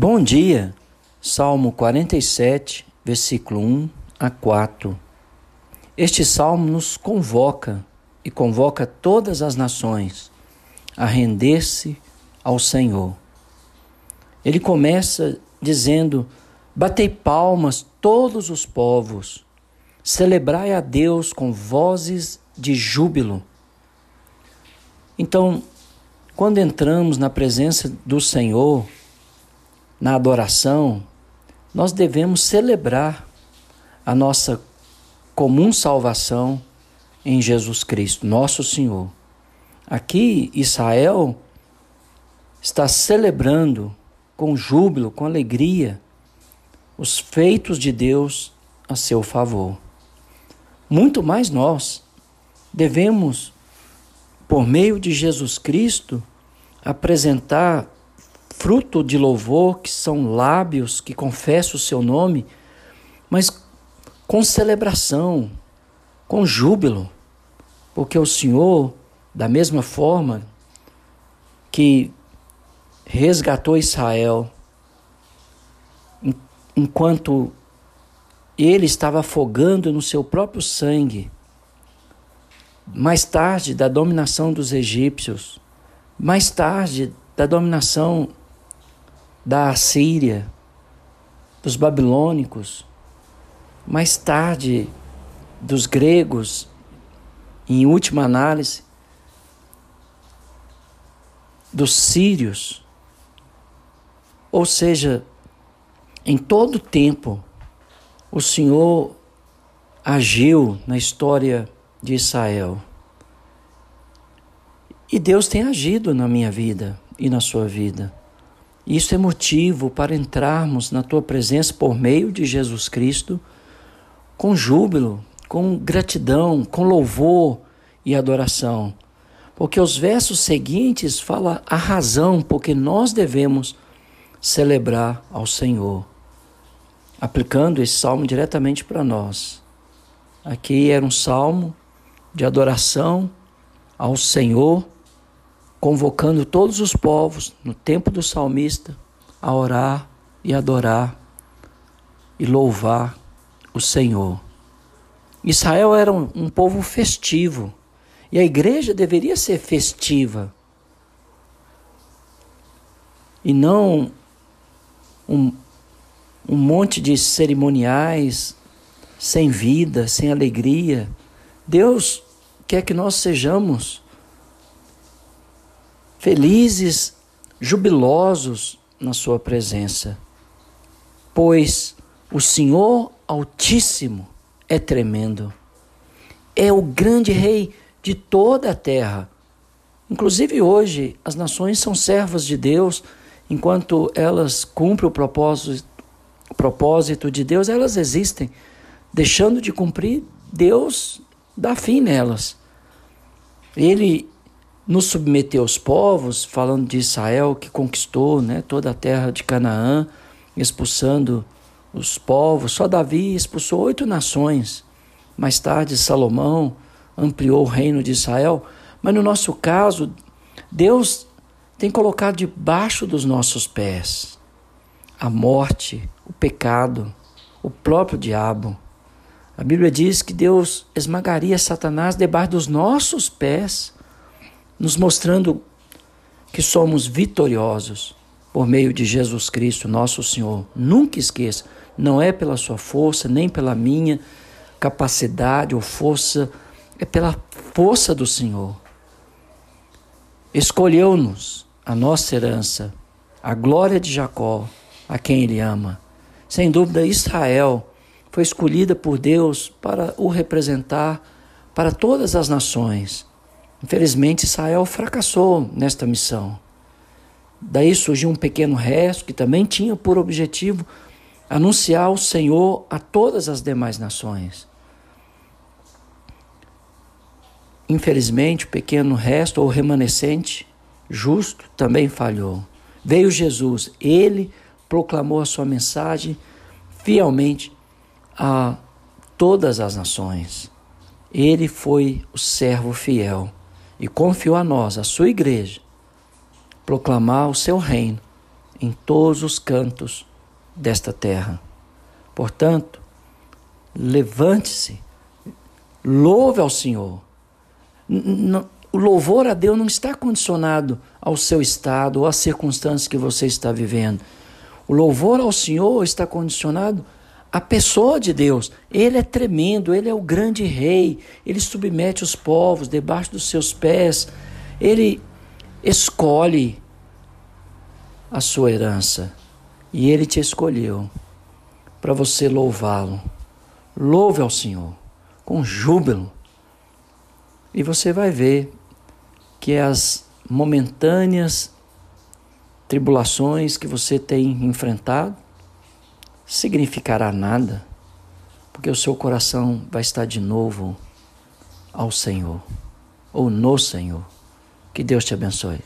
Bom dia, Salmo 47, versículo 1 a 4. Este salmo nos convoca e convoca todas as nações a render-se ao Senhor. Ele começa dizendo: Batei palmas todos os povos, celebrai a Deus com vozes de júbilo. Então, quando entramos na presença do Senhor, na adoração, nós devemos celebrar a nossa comum salvação em Jesus Cristo, nosso Senhor. Aqui, Israel está celebrando com júbilo, com alegria, os feitos de Deus a seu favor. Muito mais nós devemos, por meio de Jesus Cristo, apresentar fruto de louvor, que são lábios que confessam o seu nome, mas com celebração, com júbilo, porque o Senhor, da mesma forma que resgatou Israel, enquanto ele estava afogando no seu próprio sangue, mais tarde da dominação dos egípcios, mais tarde da dominação da Assíria, dos babilônicos, mais tarde dos gregos, em última análise, dos sírios. Ou seja, em todo tempo, o Senhor agiu na história de Israel. E Deus tem agido na minha vida e na sua vida. Isso é motivo para entrarmos na tua presença por meio de Jesus Cristo com júbilo, com gratidão, com louvor e adoração. Porque os versos seguintes falam a razão porque nós devemos celebrar ao Senhor. Aplicando esse salmo diretamente para nós. Aqui era um salmo de adoração ao Senhor convocando todos os povos no tempo do salmista a orar e adorar e louvar o Senhor. Israel era um, um povo festivo e a igreja deveria ser festiva e não um, um monte de cerimoniais sem vida, sem alegria. Deus quer que nós sejamos felizes, jubilosos na Sua presença, pois o Senhor Altíssimo é tremendo, é o grande Rei de toda a terra. Inclusive hoje, as nações são servas de Deus, enquanto elas cumprem o propósito, o propósito de Deus, elas existem. Deixando de cumprir, Deus dá fim nelas. Ele nos submeteu aos povos, falando de Israel que conquistou né, toda a terra de Canaã, expulsando os povos. Só Davi expulsou oito nações. Mais tarde, Salomão ampliou o reino de Israel. Mas no nosso caso, Deus tem colocado debaixo dos nossos pés a morte, o pecado, o próprio diabo. A Bíblia diz que Deus esmagaria Satanás debaixo dos nossos pés nos mostrando que somos vitoriosos por meio de Jesus Cristo, nosso Senhor. Nunca esqueça, não é pela sua força, nem pela minha capacidade ou força, é pela força do Senhor. Escolheu-nos a nossa herança, a glória de Jacó, a quem ele ama. Sem dúvida, Israel foi escolhida por Deus para o representar para todas as nações. Infelizmente, Israel fracassou nesta missão. Daí surgiu um pequeno resto que também tinha por objetivo anunciar o Senhor a todas as demais nações. Infelizmente, o pequeno resto ou remanescente justo também falhou. Veio Jesus, ele proclamou a sua mensagem fielmente a todas as nações. Ele foi o servo fiel e confiou a nós, a sua igreja, proclamar o seu reino em todos os cantos desta terra. Portanto, levante-se, louve ao Senhor. O louvor a Deus não está condicionado ao seu estado ou às circunstâncias que você está vivendo. O louvor ao Senhor está condicionado à pessoa de Deus. Ele é tremendo, ele é o grande rei, ele submete os povos debaixo dos seus pés, ele escolhe a sua herança e ele te escolheu para você louvá-lo. Louve ao Senhor com júbilo. E você vai ver que as momentâneas tribulações que você tem enfrentado significará nada, porque o seu coração vai estar de novo ao Senhor ou no Senhor. Que Deus te abençoe.